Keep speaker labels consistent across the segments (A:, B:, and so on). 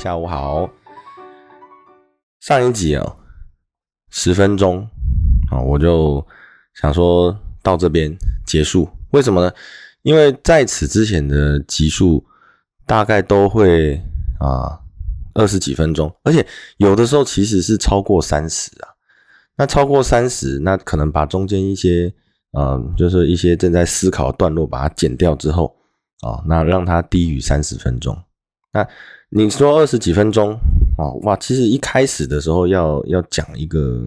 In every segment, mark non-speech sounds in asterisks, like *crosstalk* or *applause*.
A: 下午好。上一集哦，十分钟啊，我就想说到这边结束。为什么呢？因为在此之前的集数大概都会啊二十几分钟，而且有的时候其实是超过三十啊。那超过三十，那可能把中间一些，嗯，就是一些正在思考段落把它剪掉之后，啊，那让它低于三十分钟。那你说二十几分钟，哦，哇，其实一开始的时候要要讲一个，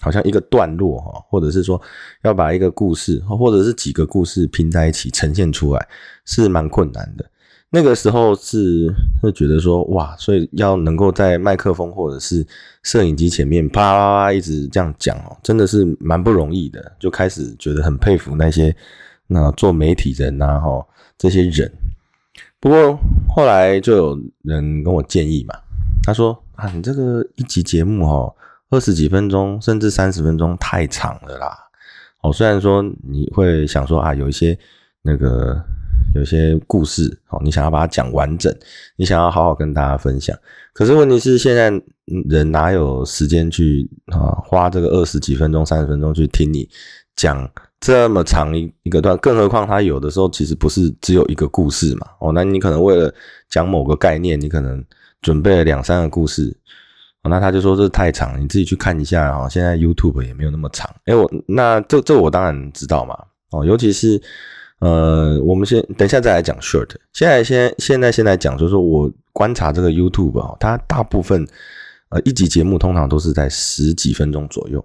A: 好像一个段落哈，或者是说要把一个故事，或者是几个故事拼在一起呈现出来，是蛮困难的。那个时候是会觉得说哇，所以要能够在麦克风或者是摄影机前面啪啪啪一直这样讲哦，真的是蛮不容易的。就开始觉得很佩服那些那做媒体人呐哈这些人。不过后来就有人跟我建议嘛，他说啊，你这个一集节目哈二十几分钟甚至三十分钟太长了啦。哦，虽然说你会想说啊，有一些那个。有一些故事，好，你想要把它讲完整，你想要好好跟大家分享。可是问题是，现在人哪有时间去啊，花这个二十几分钟、三十分钟去听你讲这么长一一个段？更何况他有的时候其实不是只有一个故事嘛。哦，那你可能为了讲某个概念，你可能准备了两三个故事。哦，那他就说这太长，你自己去看一下哦。现在 YouTube 也没有那么长。哎，我那这这我当然知道嘛。哦，尤其是。呃，我们先等一下再来讲 short。现在先现在先来讲，就是说我观察这个 YouTube 啊，它大部分呃一集节目通常都是在十几分钟左右，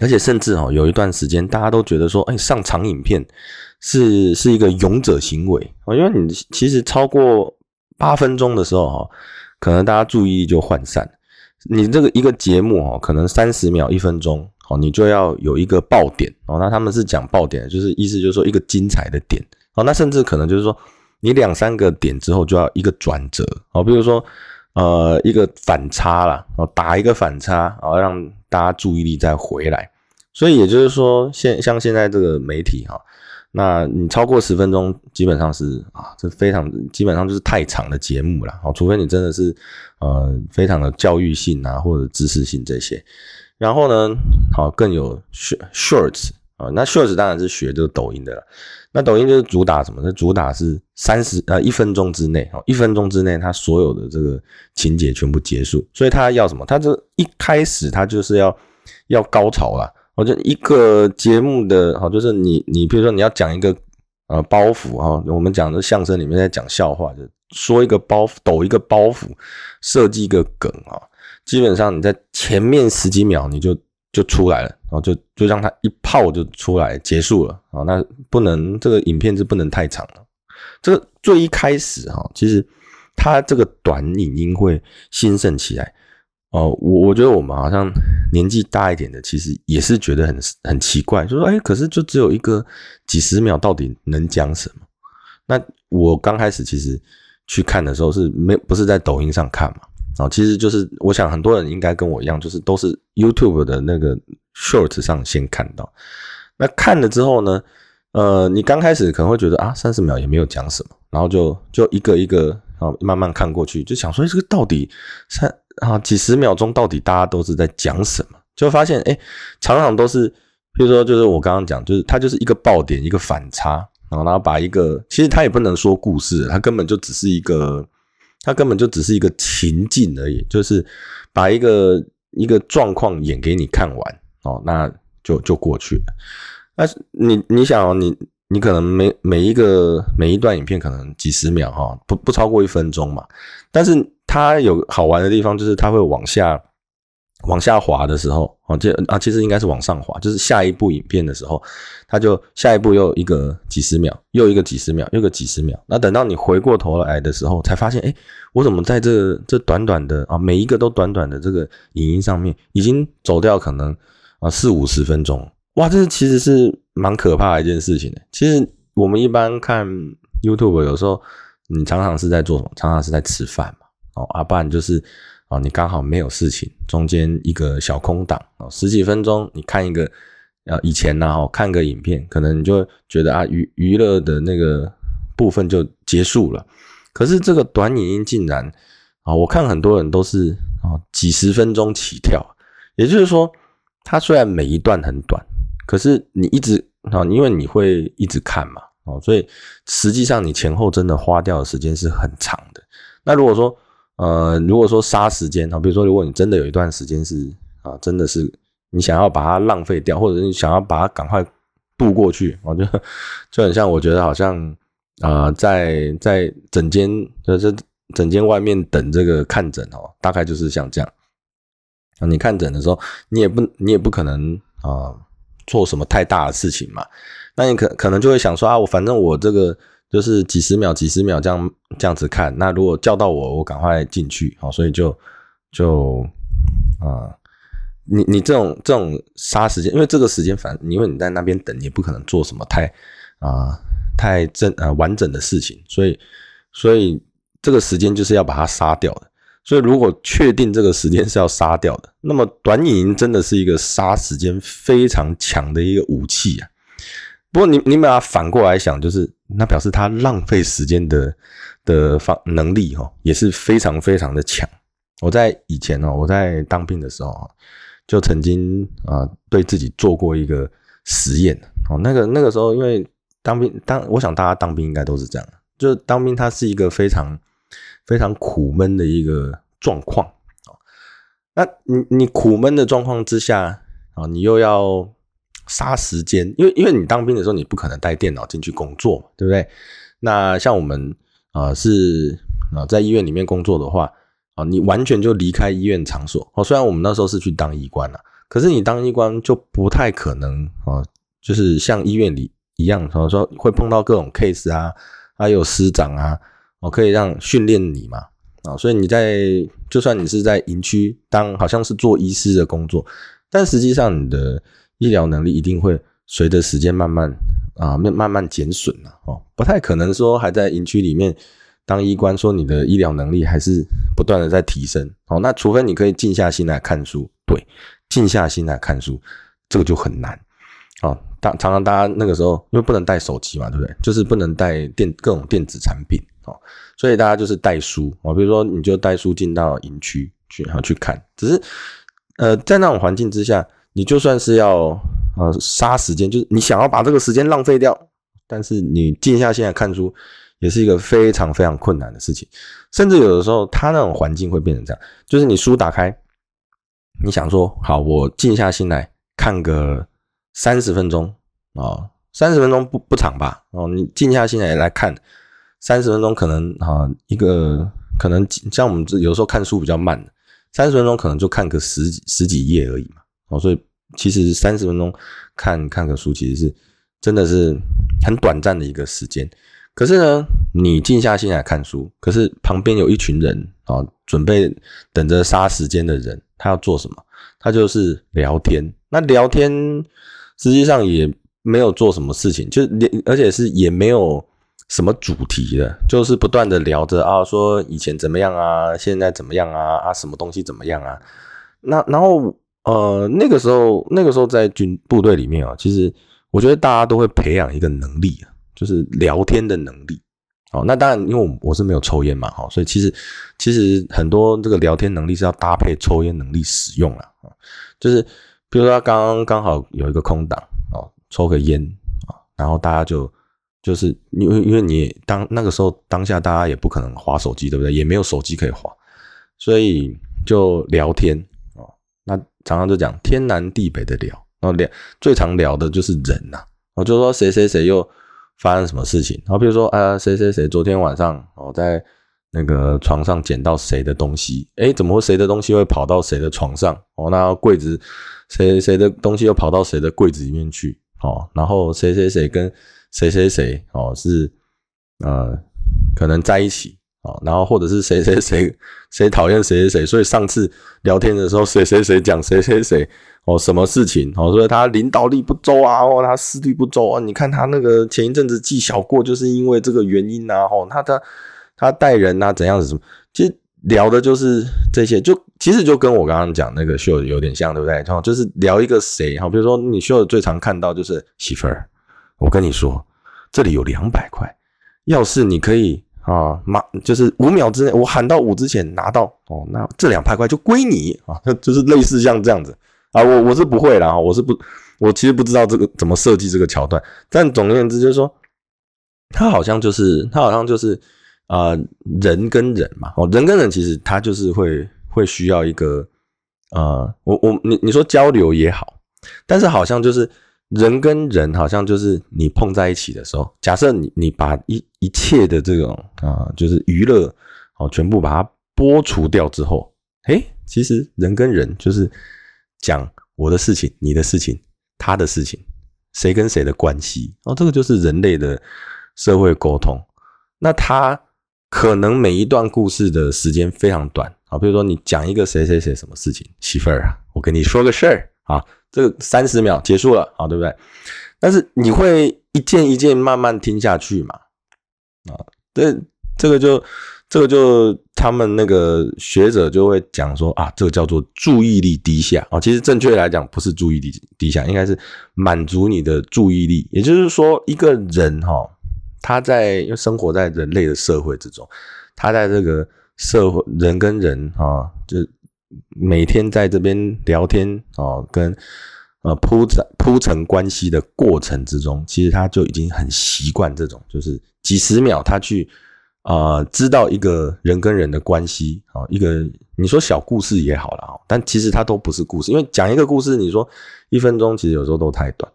A: 而且甚至哦有一段时间大家都觉得说，哎，上长影片是是一个勇者行为哦，因为你其实超过八分钟的时候哈，可能大家注意力就涣散。你这个一个节目哦，可能三十秒一分钟。哦，你就要有一个爆点哦。那他们是讲爆点，就是意思就是说一个精彩的点哦。那甚至可能就是说，你两三个点之后就要一个转折哦。比如说，呃，一个反差啦，哦，打一个反差，然后让大家注意力再回来。所以也就是说，现像现在这个媒体哈，那你超过十分钟，基本上是啊，这非常基本上就是太长的节目了哦。除非你真的是呃非常的教育性啊，或者知识性这些。然后呢，好更有 shorts 啊，那 shorts 当然是学这个抖音的了。那抖音就是主打什么？那主打是三十呃一分钟之内，哦，一分钟之内它所有的这个情节全部结束。所以它要什么？它这一开始它就是要要高潮了。我觉得一个节目的好，就是你你比如说你要讲一个呃包袱啊，我们讲的相声里面在讲笑话，就说一个包袱，抖一个包袱，设计一个梗啊。基本上你在前面十几秒你就就出来了，然后就就让它一炮就出来结束了啊。那不能这个影片是不能太长了。这个最一开始哈，其实它这个短影音会兴盛起来哦。我我觉得我们好像年纪大一点的，其实也是觉得很很奇怪，就说哎，可是就只有一个几十秒，到底能讲什么？那我刚开始其实去看的时候是没不是在抖音上看嘛？啊，其实就是我想很多人应该跟我一样，就是都是 YouTube 的那个 Short 上先看到。那看了之后呢，呃，你刚开始可能会觉得啊，三十秒也没有讲什么，然后就就一个一个啊慢慢看过去，就想说这个到底三啊几十秒钟到底大家都是在讲什么？就发现哎，常常都是，比如说就是我刚刚讲，就是它就是一个爆点，一个反差，然后然后把一个其实它也不能说故事，它根本就只是一个。它根本就只是一个情境而已，就是把一个一个状况演给你看完哦，那就就过去了。但是你你想哦，你你可能每每一个每一段影片可能几十秒哈，不不超过一分钟嘛。但是它有好玩的地方，就是它会往下往下滑的时候，哦，这啊，其实应该是往上滑，就是下一部影片的时候，它就下一步又一个几十秒，又一个几十秒，又个几十秒。那等到你回过头来的时候，才发现，哎，我怎么在这这短短的啊，每一个都短短的这个影音上面，已经走掉可能啊四五十分钟，哇，这其实是蛮可怕的一件事情的。其实我们一般看 YouTube，有时候你常常是在做什么？常常是在吃饭嘛，哦，啊，不然就是。哦，你刚好没有事情，中间一个小空档哦，十几分钟，你看一个，呃，以前呢，哦，看个影片，可能你就觉得啊，娱娱乐的那个部分就结束了。可是这个短影音竟然啊，我看很多人都是啊，几十分钟起跳，也就是说，它虽然每一段很短，可是你一直啊，因为你会一直看嘛，哦，所以实际上你前后真的花掉的时间是很长的。那如果说，呃，如果说杀时间啊，比如说，如果你真的有一段时间是啊，真的是你想要把它浪费掉，或者你想要把它赶快度过去，我觉得就很像，我觉得好像啊，在在诊间就是诊间外面等这个看诊哦，大概就是像这样啊。你看诊的时候，你也不你也不可能啊做什么太大的事情嘛，那你可可能就会想说啊，我反正我这个。就是几十秒、几十秒这样这样子看。那如果叫到我，我赶快进去。好，所以就就啊，你你这种这种杀时间，因为这个时间反，因为你在那边等，也不可能做什么太啊太正啊完整的事情。所以所以这个时间就是要把它杀掉的。所以如果确定这个时间是要杀掉的，那么短影音真的是一个杀时间非常强的一个武器啊。不过你你把它反过来想，就是那表示他浪费时间的的方能力哈，也是非常非常的强。我在以前哦，我在当兵的时候就曾经啊对自己做过一个实验哦。那个那个时候，因为当兵当，我想大家当兵应该都是这样，就是当兵它是一个非常非常苦闷的一个状况啊。那你你苦闷的状况之下啊，你又要。杀时间，因为因为你当兵的时候，你不可能带电脑进去工作，对不对？那像我们啊是啊在医院里面工作的话啊，你完全就离开医院场所哦。虽然我们那时候是去当医官了，可是你当医官就不太可能啊，就是像医院里一样，说说会碰到各种 case 啊，还有师长啊，哦可以让训练你嘛啊。所以你在就算你是在营区当，好像是做医师的工作，但实际上你的。医疗能力一定会随着时间慢慢啊慢慢慢减损了哦，不太可能说还在营区里面当医官，说你的医疗能力还是不断的在提升哦。那除非你可以静下心来看书，对，静下心来看书，这个就很难哦。大常常大家那个时候因为不能带手机嘛，对不对？就是不能带电各种电子产品哦，所以大家就是带书哦。比如说你就带书进到营区去，然后去看。只是呃，在那种环境之下。你就算是要呃杀时间，就是你想要把这个时间浪费掉，但是你静下心来看书，也是一个非常非常困难的事情。甚至有的时候，他那种环境会变成这样，就是你书打开，你想说好，我静下心来看个三十分钟啊，三十分钟不不长吧？哦，你静下心来来看三十分钟，可能啊一个可能像我们有时候看书比较慢，三十分钟可能就看个十几十几页而已嘛。哦，所以。其实三十分钟看看个书，其实是真的是很短暂的一个时间。可是呢，你静下心来看书，可是旁边有一群人啊，准备等着杀时间的人，他要做什么？他就是聊天。那聊天实际上也没有做什么事情，就连而且是也没有什么主题的，就是不断的聊着啊，说以前怎么样啊，现在怎么样啊，啊，什么东西怎么样啊？那然后。呃，那个时候，那个时候在军部队里面啊，其实我觉得大家都会培养一个能力，就是聊天的能力。哦，那当然，因为我我是没有抽烟嘛，哈，所以其实其实很多这个聊天能力是要搭配抽烟能力使用了啊。就是比如说，刚刚刚好有一个空档哦，抽个烟啊，然后大家就就是因为因为你当那个时候当下大家也不可能划手机，对不对？也没有手机可以划，所以就聊天。常常就讲天南地北的聊，然后聊最常聊的就是人呐，我就说谁谁谁又发生什么事情，然后比如说啊谁谁谁昨天晚上哦在那个床上捡到谁的东西？哎，怎么会谁的东西会跑到谁的床上？哦，那柜子谁谁的东西又跑到谁的柜子里面去？哦，然后谁谁谁跟谁谁谁哦是呃可能在一起哦，然后或者是谁谁谁谁讨厌谁谁谁，所以上次聊天的时候谁谁谁讲谁谁谁哦什么事情哦，所以他领导力不周啊，哦他思虑不周啊，你看他那个前一阵子记小过就是因为这个原因啊，哦他的。他带人啊，怎样子？什么？其实聊的就是这些，就其实就跟我刚刚讲那个秀有点像，对不对？哈，就是聊一个谁哈，比如说你秀最常看到就是媳妇儿。我跟你说，这里有两百块，要是你可以啊，马就是五秒之内，我喊到五之前拿到哦，那这两百块就归你啊，*laughs* 就是类似像这样子啊。我我是不会啦，我是不，我其实不知道这个怎么设计这个桥段，但总而言之就是说，他好像就是他好像就是。啊，人跟人嘛，哦，人跟人其实他就是会会需要一个，呃，我我你你说交流也好，但是好像就是人跟人好像就是你碰在一起的时候，假设你你把一一切的这种啊，就是娱乐哦，全部把它剥除掉之后，诶，其实人跟人就是讲我的事情、你的事情、他的事情，谁跟谁的关系哦，这个就是人类的社会沟通，那他。可能每一段故事的时间非常短啊，比如说你讲一个谁谁谁什么事情，媳妇儿啊，我跟你说个事儿啊，这个三十秒结束了啊，对不对？但是你会一件一件慢慢听下去嘛？啊，这这个就这个就他们那个学者就会讲说啊，这个叫做注意力低下啊，其实正确来讲不是注意力低下，应该是满足你的注意力，也就是说一个人哈。他在又生活在人类的社会之中，他在这个社会人跟人啊，就每天在这边聊天啊，跟呃铺成铺成关系的过程之中，其实他就已经很习惯这种，就是几十秒他去啊知道一个人跟人的关系啊，一个你说小故事也好了，但其实它都不是故事，因为讲一个故事，你说一分钟，其实有时候都太短，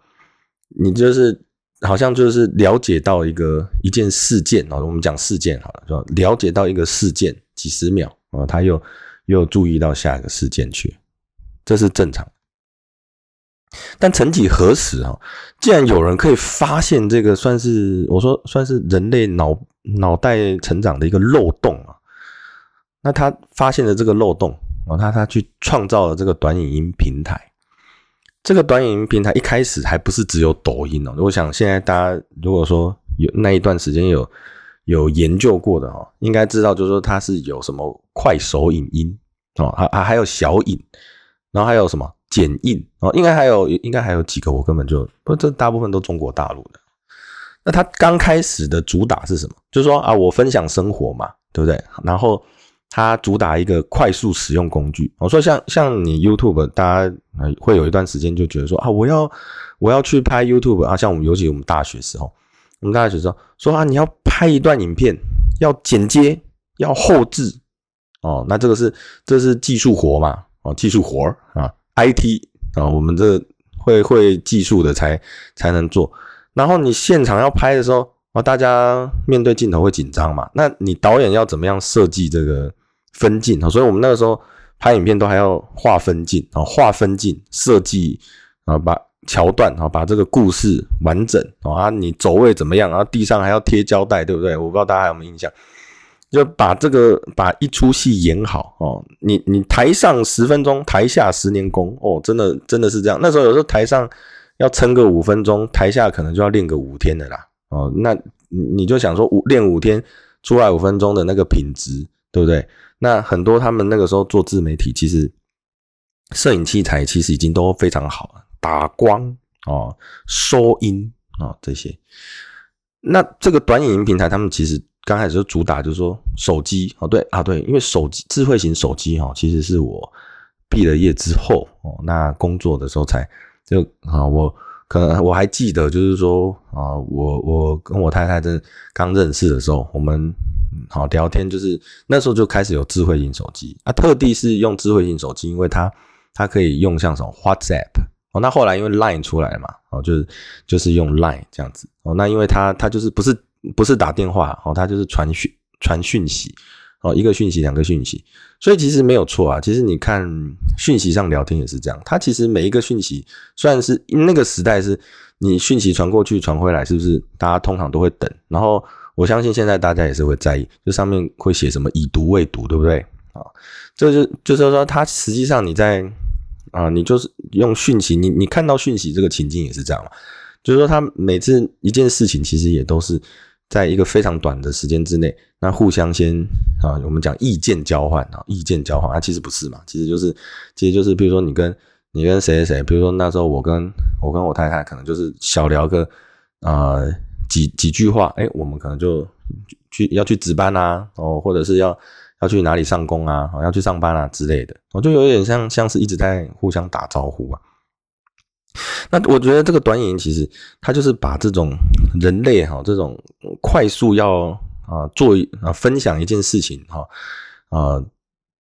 A: 你就是。好像就是了解到一个一件事件啊，我们讲事件好了，说了解到一个事件几十秒啊，他又又注意到下一个事件去，这是正常。但曾几何时啊，既然有人可以发现这个算是我说算是人类脑脑袋成长的一个漏洞啊，那他发现了这个漏洞啊，他他去创造了这个短影音平台。这个短影音平台一开始还不是只有抖音哦，我想现在大家如果说有那一段时间有有研究过的哦，应该知道就是说它是有什么快手影音哦，还还还有小影，然后还有什么剪映哦，应该还有应该还有几个我根本就不，这大部分都中国大陆的。那它刚开始的主打是什么？就是说啊，我分享生活嘛，对不对？然后。它主打一个快速使用工具，我说像像你 YouTube，大家会有一段时间就觉得说啊，我要我要去拍 YouTube 啊，像我们尤其我们大学时候，我们大学时候说啊，你要拍一段影片，要剪接，要后置哦，那这个是这是技术活嘛，哦，技术活啊，IT 啊，我们这会会技术的才才能做，然后你现场要拍的时候啊，大家面对镜头会紧张嘛，那你导演要怎么样设计这个？分镜啊，所以我们那个时候拍影片都还要画分镜啊，画分镜设计啊，把桥段啊，把这个故事完整啊，你走位怎么样？然后地上还要贴胶带，对不对？我不知道大家有没有印象，就把这个把一出戏演好哦。你你台上十分钟，台下十年功哦，真的真的是这样。那时候有时候台上要撑个五分钟，台下可能就要练个五天的啦哦。那你就想说五练五天出来五分钟的那个品质，对不对？那很多他们那个时候做自媒体，其实摄影器材其实已经都非常好了，打光哦、收音啊这些。那这个短影音平台，他们其实刚开始就主打就是说手机哦，对啊对，因为手机智慧型手机哈，其实是我毕了业之后哦，那工作的时候才就啊，我可能我还记得就是说啊，我我跟我太太真刚认识的时候，我们。好聊天就是那时候就开始有智慧型手机啊，特地是用智慧型手机，因为它它可以用像什么 WhatsApp 哦，那后来因为 Line 出来了嘛，哦就是就是用 Line 这样子哦，那因为它它就是不是不是打电话哦，它就是传讯传讯息哦，一个讯息两个讯息，所以其实没有错啊。其实你看讯息上聊天也是这样，它其实每一个讯息虽然是那个时代是你讯息传过去传回来，是不是大家通常都会等？然后我相信现在大家也是会在意，就上面会写什么已读未读，对不对啊？这就就是说，它实际上你在啊，你就是用讯息，你你看到讯息这个情境也是这样嘛？就是说，他每次一件事情其实也都是。在一个非常短的时间之内，那互相先啊，我们讲意见交换啊，意见交换啊，其实不是嘛，其实就是，其实就是，比如说你跟你跟谁谁谁，比如说那时候我跟我跟我太太可能就是小聊个啊几几句话，哎，我们可能就去要去值班啊，哦，或者是要要去哪里上工啊，要去上班啊之类的，我就有点像像是一直在互相打招呼啊。那我觉得这个短影其实它就是把这种人类哈这种快速要啊做啊分享一件事情哈啊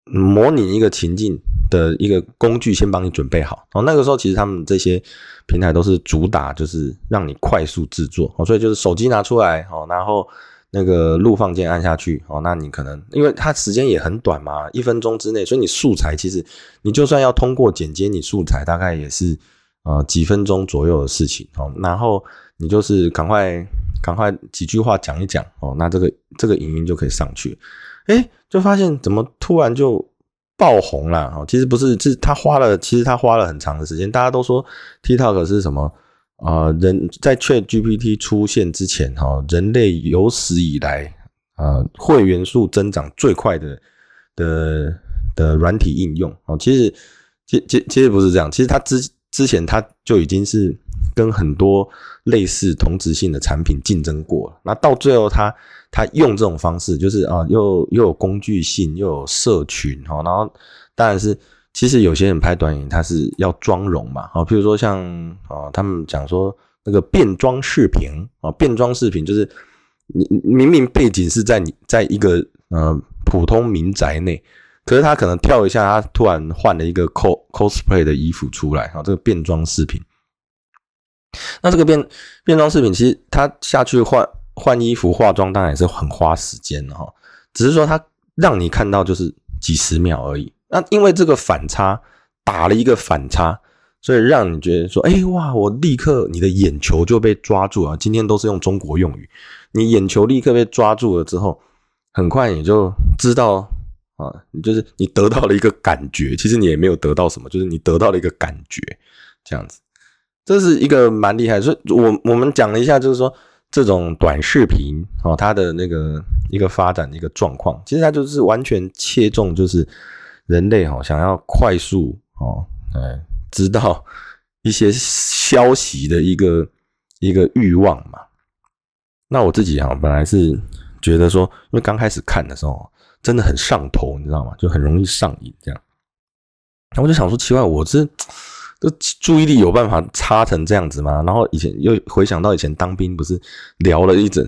A: 模拟一个情境的一个工具先帮你准备好哦那个时候其实他们这些平台都是主打就是让你快速制作哦所以就是手机拿出来哦然后那个录放键按下去哦那你可能因为它时间也很短嘛一分钟之内所以你素材其实你就算要通过剪接你素材大概也是。呃，几分钟左右的事情哦，然后你就是赶快赶快几句话讲一讲哦，那这个这个影音就可以上去，哎，就发现怎么突然就爆红了哦，其实不是，是他花了，其实他花了很长的时间。大家都说 TikTok 是什么啊？人在 Chat GPT 出现之前哈，人类有史以来啊会员数增长最快的的的软体应用哦。其实其其其实不是这样，其实它之之前他就已经是跟很多类似同质性的产品竞争过了，那到最后他他用这种方式，就是啊，又又有工具性，又有社群哈，然后当然是其实有些人拍短影，他是要妆容嘛，啊，譬如说像啊，他们讲说那个变装视频啊，变装视频就是你明明背景是在你在一个呃普通民宅内。可是他可能跳一下，他突然换了一个 cos cosplay 的衣服出来，啊，这个变装视频。那这个变变装视频，其实他下去换换衣服、化妆，当然也是很花时间的哈。只是说他让你看到就是几十秒而已。那因为这个反差打了一个反差，所以让你觉得说，哎哇，我立刻你的眼球就被抓住了。今天都是用中国用语，你眼球立刻被抓住了之后，很快你就知道。啊，你就是你得到了一个感觉，其实你也没有得到什么，就是你得到了一个感觉，这样子，这是一个蛮厉害。所以，我我们讲了一下，就是说这种短视频哦，它的那个一个发展的一个状况，其实它就是完全切中，就是人类哦想要快速哦，哎，知道一些消息的一个一个欲望嘛。那我自己啊，本来是觉得说，因为刚开始看的时候。真的很上头，你知道吗？就很容易上瘾这样。那我就想说，奇怪，我这这注意力有办法差成这样子吗？然后以前又回想到以前当兵，不是聊了一整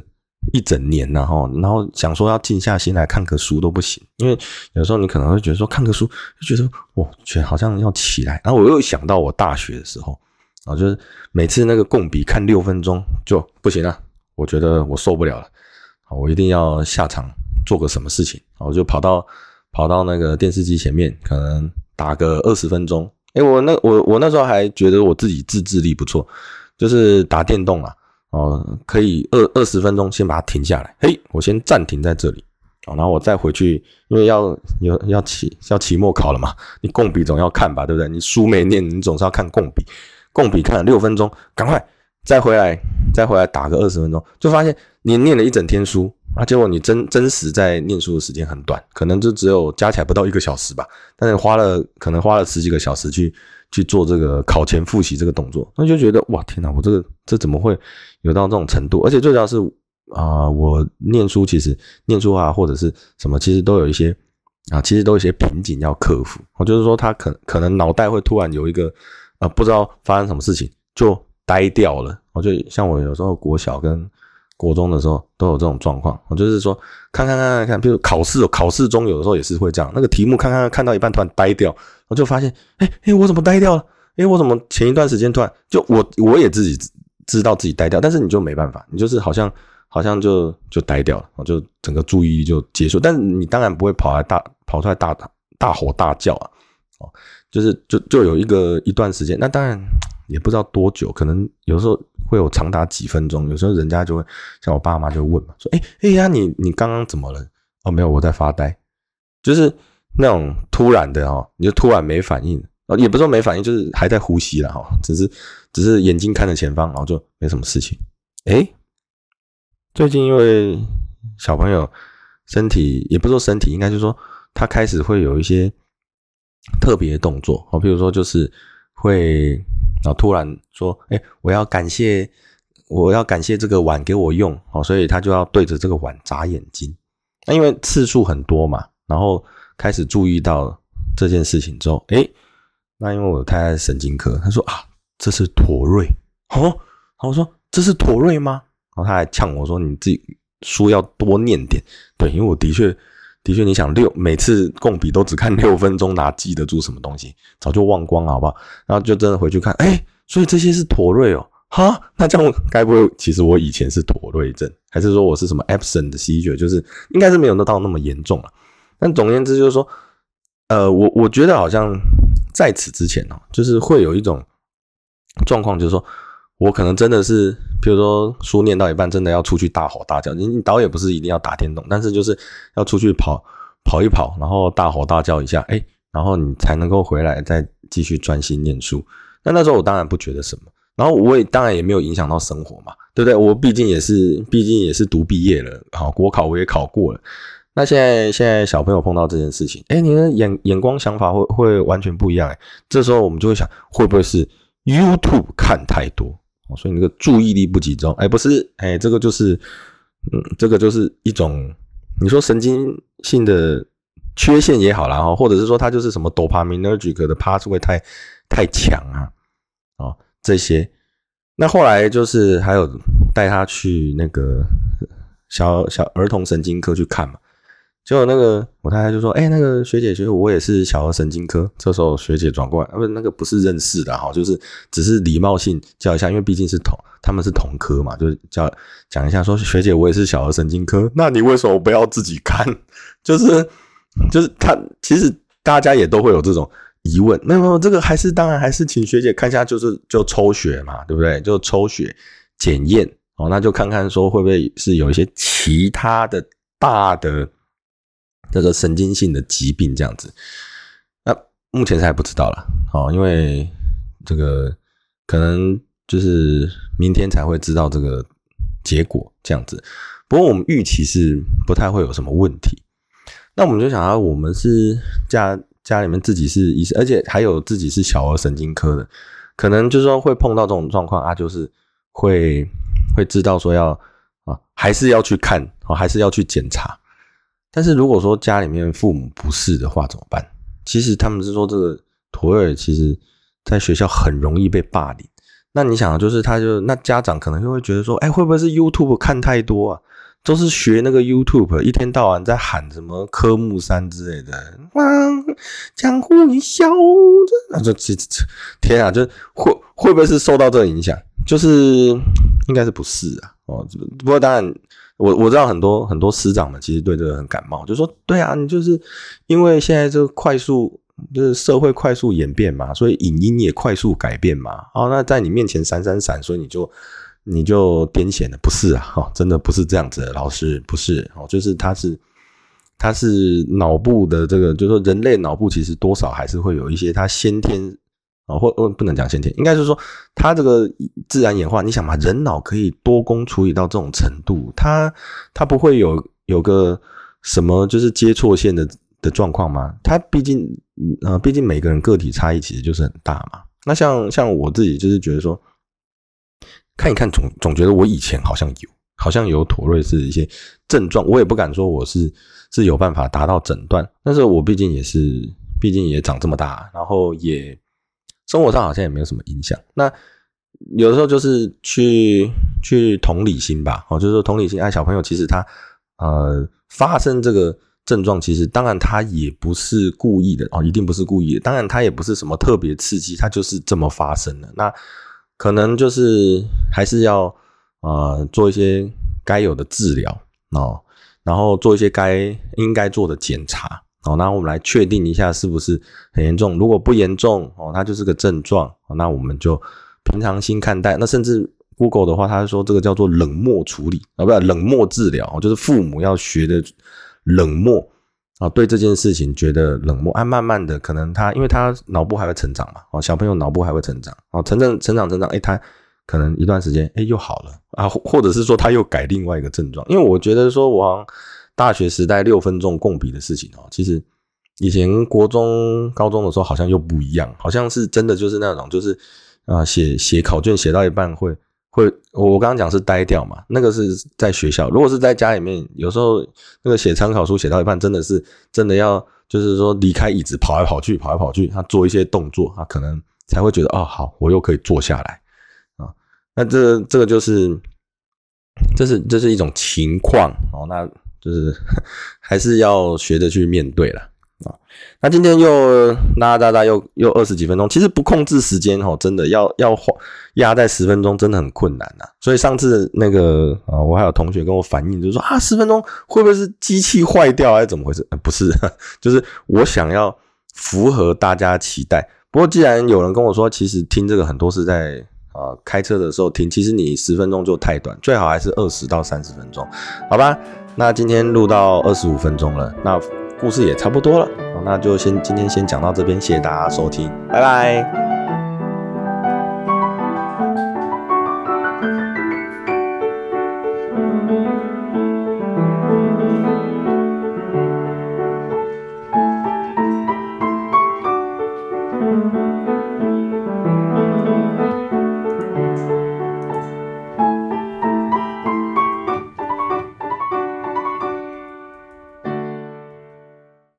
A: 一整年然后然后想说要静下心来看个书都不行，因为有时候你可能会觉得说看个书就觉得哇，觉得好像要起来。然后我又想到我大学的时候啊，就是每次那个共笔看六分钟就不行了，我觉得我受不了了，我一定要下场。做个什么事情，我就跑到跑到那个电视机前面，可能打个二十分钟。哎，我那我我那时候还觉得我自己自制力不错，就是打电动啊，哦，可以二二十分钟先把它停下来。嘿，我先暂停在这里，然后我再回去，因为要有要期要期末考了嘛，你共笔总要看吧，对不对？你书没念，你总是要看共笔。共笔看了六分钟，赶快再回来，再回来打个二十分钟，就发现你念了一整天书。啊，结果你真真实在念书的时间很短，可能就只有加起来不到一个小时吧。但是花了可能花了十几个小时去去做这个考前复习这个动作，那就觉得哇天哪，我这个这怎么会有到这种程度？而且最主要是啊，我念书其实念书啊或者是什么，其实都有一些啊，其实都有一些瓶颈要克服。我就是说，他可可能脑袋会突然有一个啊，不知道发生什么事情就呆掉了。我就像我有时候国小跟。国中的时候都有这种状况，我就是说看看看看看，比如考试，考试中有的时候也是会这样，那个题目看看看到一半突然呆掉，我就发现，哎哎，我怎么呆掉了？哎，我怎么前一段时间突然就我我也自己知道自己呆掉，但是你就没办法，你就是好像好像就就呆掉了，就整个注意力就结束。但是你当然不会跑来大跑出来大大吼大叫啊，哦，就是就就有一个一段时间，那当然也不知道多久，可能有时候会有长达几分钟，有时候人家就会像我爸妈就问嘛，说，哎哎呀，你你刚刚怎么了？哦，没有，我在发呆，就是那种突然的哈，你就突然没反应。哦，也不是说没反应，就是还在呼吸了哈，只是只是眼睛看着前方，然后就没什么事情。哎，最近因为小朋友身体也不说身体，应该就是说他开始会有一些特别动作哦，比如说就是会然后突然说，哎，我要感谢我要感谢这个碗给我用哦，所以他就要对着这个碗眨眼睛。那因为次数很多嘛，然后开始注意到这件事情之后，哎。那因为我太太神经科，他说啊，这是妥瑞哦。然后我说这是妥瑞吗？然后他还呛我说你自己书要多念点。对，因为我的确的确，你想六每次共笔都只看六分钟，哪记得住什么东西？早就忘光了，好不好？然后就真的回去看，哎，所以这些是妥瑞哦。哈，那这样该不会其实我以前是妥瑞症，还是说我是什么 absent 的吸血？就是应该是没有那到那么严重了。但总而言之就是说，呃，我我觉得好像。在此之前哦，就是会有一种状况，就是说我可能真的是，比如说书念到一半，真的要出去大吼大叫。你导演不是一定要打电动，但是就是要出去跑跑一跑，然后大吼大叫一下，哎，然后你才能够回来再继续专心念书。那那时候我当然不觉得什么，然后我也当然也没有影响到生活嘛，对不对？我毕竟也是，毕竟也是读毕业了，好国考我也考过了。那现在现在小朋友碰到这件事情，哎，你的眼眼光想法会会完全不一样哎。这时候我们就会想，会不会是 YouTube 看太多，所以那个注意力不集中？哎，不是，哎，这个就是，嗯，这个就是一种你说神经性的缺陷也好啦，哈，或者是说它就是什么 dopaminergic 的 pathway 太太强啊，哦，这些。那后来就是还有带他去那个小小儿童神经科去看嘛。结果那个我太太就说：“哎，那个学姐，学，我也是小儿神经科。”这时候学姐转过来，不，那个不是认识的哈，就是只是礼貌性叫一下，因为毕竟是同他们是同科嘛，就是叫讲一下说：“学姐，我也是小儿神经科。*laughs* ”那你为什么不要自己看？*laughs* 就是就是他其实大家也都会有这种疑问。没有没有，这个还是当然还是请学姐看一下，就是就抽血嘛，对不对？就抽血检验哦，那就看看说会不会是有一些其他的大的。这个神经性的疾病这样子，那目前是还不知道了，哦，因为这个可能就是明天才会知道这个结果这样子。不过我们预期是不太会有什么问题。那我们就想啊，我们是家家里面自己是医生，而且还有自己是小儿神经科的，可能就是说会碰到这种状况啊，就是会会知道说要啊，还是要去看哦，还是要去检查。但是如果说家里面父母不是的话怎么办？其实他们是说这个托尔其实在学校很容易被霸凌。那你想，就是他就那家长可能就会觉得说，哎，会不会是 YouTube 看太多啊？都是学那个 YouTube，一天到晚在喊什么科目三之类的，啊，江湖一笑，那这这这天啊，就会会不会是受到这个影响？就是应该是不是啊？哦，不过当然。我我知道很多很多师长们其实对这个很感冒，就说对啊，你就是因为现在这个快速就是社会快速演变嘛，所以影音也快速改变嘛。哦，那在你面前闪闪闪，所以你就你就癫痫了？不是啊，哈，真的不是这样子的，老师不是哦，就是他是他是脑部的这个，就是说人类脑部其实多少还是会有一些他先天。啊，或或不能讲先天，应该是说他这个自然演化。你想嘛，人脑可以多功处理到这种程度，他他不会有有个什么就是接错线的的状况吗？他毕竟呃，毕竟每个人个体差异其实就是很大嘛。那像像我自己就是觉得说，看一看总总觉得我以前好像有好像有妥瑞氏一些症状，我也不敢说我是是有办法达到诊断，但是我毕竟也是毕竟也长这么大，然后也。生活上好像也没有什么影响。那有的时候就是去去同理心吧，哦，就是说同理心。哎，小朋友其实他呃发生这个症状，其实当然他也不是故意的哦，一定不是故意的。当然他也不是什么特别刺激，他就是这么发生的。那可能就是还是要呃做一些该有的治疗哦，然后做一些该应该做的检查哦，那我们来确定一下是不是很严重。如果不严重哦，它就是个症状，那我们就平常心看待。那甚至 Google 的话，他说这个叫做冷漠处理啊，不冷漠治疗，就是父母要学的冷漠。啊，对这件事情觉得冷漠，啊，慢慢的可能他，因为他脑部还会成长嘛，哦，小朋友脑部还会成长，哦，成长成长成长，哎，他可能一段时间，哎，又好了啊，或者是说他又改另外一个症状，因为我觉得说，我大学时代六分钟共笔的事情哦，其实以前国中高中的时候好像又不一样，好像是真的就是那种，就是啊，写写考卷写到一半会。会，我刚刚讲是呆掉嘛？那个是在学校，如果是在家里面，有时候那个写参考书写到一半，真的是真的要，就是说离开椅子跑来跑去，跑来跑去，他做一些动作，他可能才会觉得哦，好，我又可以坐下来啊。那这这个就是，这是这是一种情况哦，那就是 *laughs* 还是要学着去面对了。啊，那今天又拉拉拉又又二十几分钟，其实不控制时间哦，真的要要压在十分钟，真的很困难呐。所以上次那个啊，我还有同学跟我反映，就是说啊，十分钟会不会是机器坏掉还是怎么回事？不是，*laughs* 就是我想要符合大家期待。不过既然有人跟我说，其实听这个很多是在啊开车的时候听，其实你十分钟就太短，最好还是二十到三十分钟，好吧？那今天录到二十五分钟了，那。故事也差不多了，那就先今天先讲到这边，谢谢大家收听，拜拜。